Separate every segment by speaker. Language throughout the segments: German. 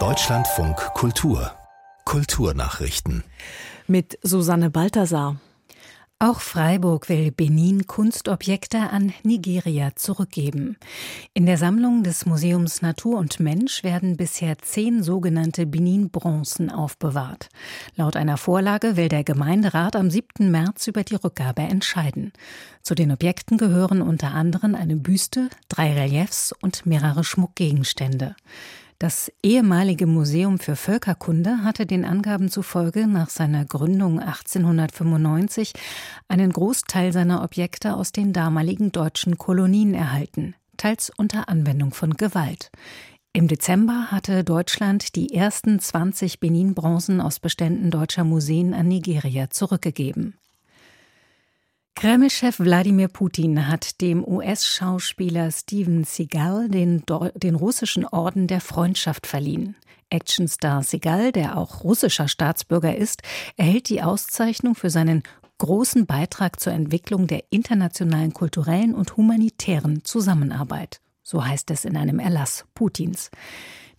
Speaker 1: Deutschlandfunk Kultur Kulturnachrichten
Speaker 2: mit Susanne Balthasar.
Speaker 3: Auch Freiburg will Benin Kunstobjekte an Nigeria zurückgeben. In der Sammlung des Museums Natur und Mensch werden bisher zehn sogenannte Benin-Bronzen aufbewahrt. Laut einer Vorlage will der Gemeinderat am 7. März über die Rückgabe entscheiden. Zu den Objekten gehören unter anderem eine Büste, drei Reliefs und mehrere Schmuckgegenstände. Das ehemalige Museum für Völkerkunde hatte den Angaben zufolge nach seiner Gründung 1895 einen Großteil seiner Objekte aus den damaligen deutschen Kolonien erhalten, teils unter Anwendung von Gewalt. Im Dezember hatte Deutschland die ersten 20 Benin-Bronzen aus Beständen deutscher Museen an Nigeria zurückgegeben. Kreml-Chef Wladimir Putin hat dem US-Schauspieler Steven Seagal den, den russischen Orden der Freundschaft verliehen. Actionstar Seagal, der auch russischer Staatsbürger ist, erhält die Auszeichnung für seinen großen Beitrag zur Entwicklung der internationalen kulturellen und humanitären Zusammenarbeit. So heißt es in einem Erlass Putins.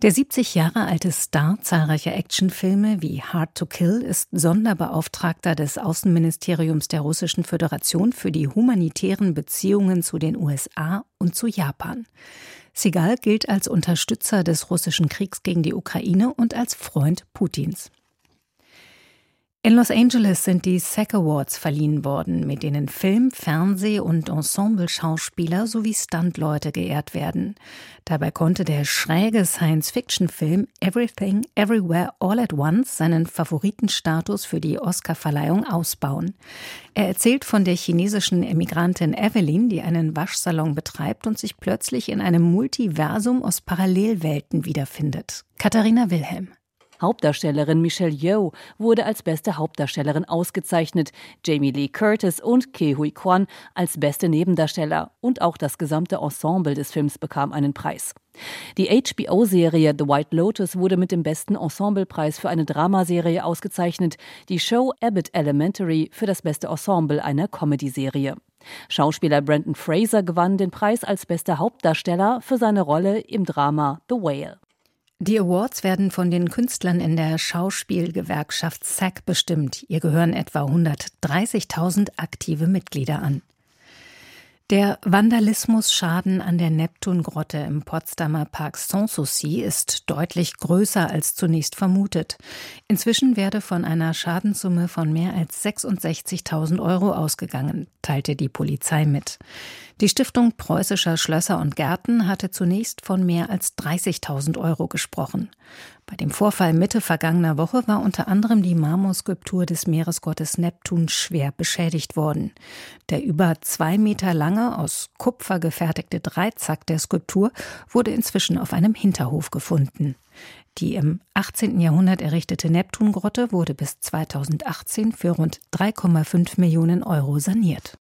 Speaker 3: Der 70 Jahre alte Star zahlreicher Actionfilme wie Hard to Kill ist Sonderbeauftragter des Außenministeriums der Russischen Föderation für die humanitären Beziehungen zu den USA und zu Japan. Segal gilt als Unterstützer des russischen Kriegs gegen die Ukraine und als Freund Putins. In Los Angeles sind die SAG Awards verliehen worden, mit denen Film-, Fernseh- und Ensemble-Schauspieler sowie Stuntleute geehrt werden. Dabei konnte der schräge Science-Fiction-Film Everything, Everywhere, All at Once seinen Favoritenstatus für die Oscar-Verleihung ausbauen. Er erzählt von der chinesischen Emigrantin Evelyn, die einen Waschsalon betreibt und sich plötzlich in einem Multiversum aus Parallelwelten wiederfindet. Katharina Wilhelm.
Speaker 4: Hauptdarstellerin Michelle Yeoh wurde als beste Hauptdarstellerin ausgezeichnet, Jamie Lee Curtis und Ke Hui Kwan als beste Nebendarsteller und auch das gesamte Ensemble des Films bekam einen Preis. Die HBO-Serie The White Lotus wurde mit dem besten Ensemblepreis für eine Dramaserie ausgezeichnet, die Show Abbott Elementary für das beste Ensemble einer Comedy-Serie. Schauspieler Brandon Fraser gewann den Preis als bester Hauptdarsteller für seine Rolle im Drama The Whale.
Speaker 3: Die Awards werden von den Künstlern in der Schauspielgewerkschaft SAG bestimmt. Ihr gehören etwa 130.000 aktive Mitglieder an. Der Vandalismusschaden an der Neptungrotte im Potsdamer Park Sanssouci ist deutlich größer als zunächst vermutet. Inzwischen werde von einer Schadenssumme von mehr als 66.000 Euro ausgegangen, teilte die Polizei mit. Die Stiftung Preußischer Schlösser und Gärten hatte zunächst von mehr als 30.000 Euro gesprochen. Bei dem Vorfall Mitte vergangener Woche war unter anderem die Marmorskulptur des Meeresgottes Neptun schwer beschädigt worden. Der über zwei Meter lange, aus Kupfer gefertigte Dreizack der Skulptur wurde inzwischen auf einem Hinterhof gefunden. Die im 18. Jahrhundert errichtete Neptungrotte wurde bis 2018 für rund 3,5 Millionen Euro saniert.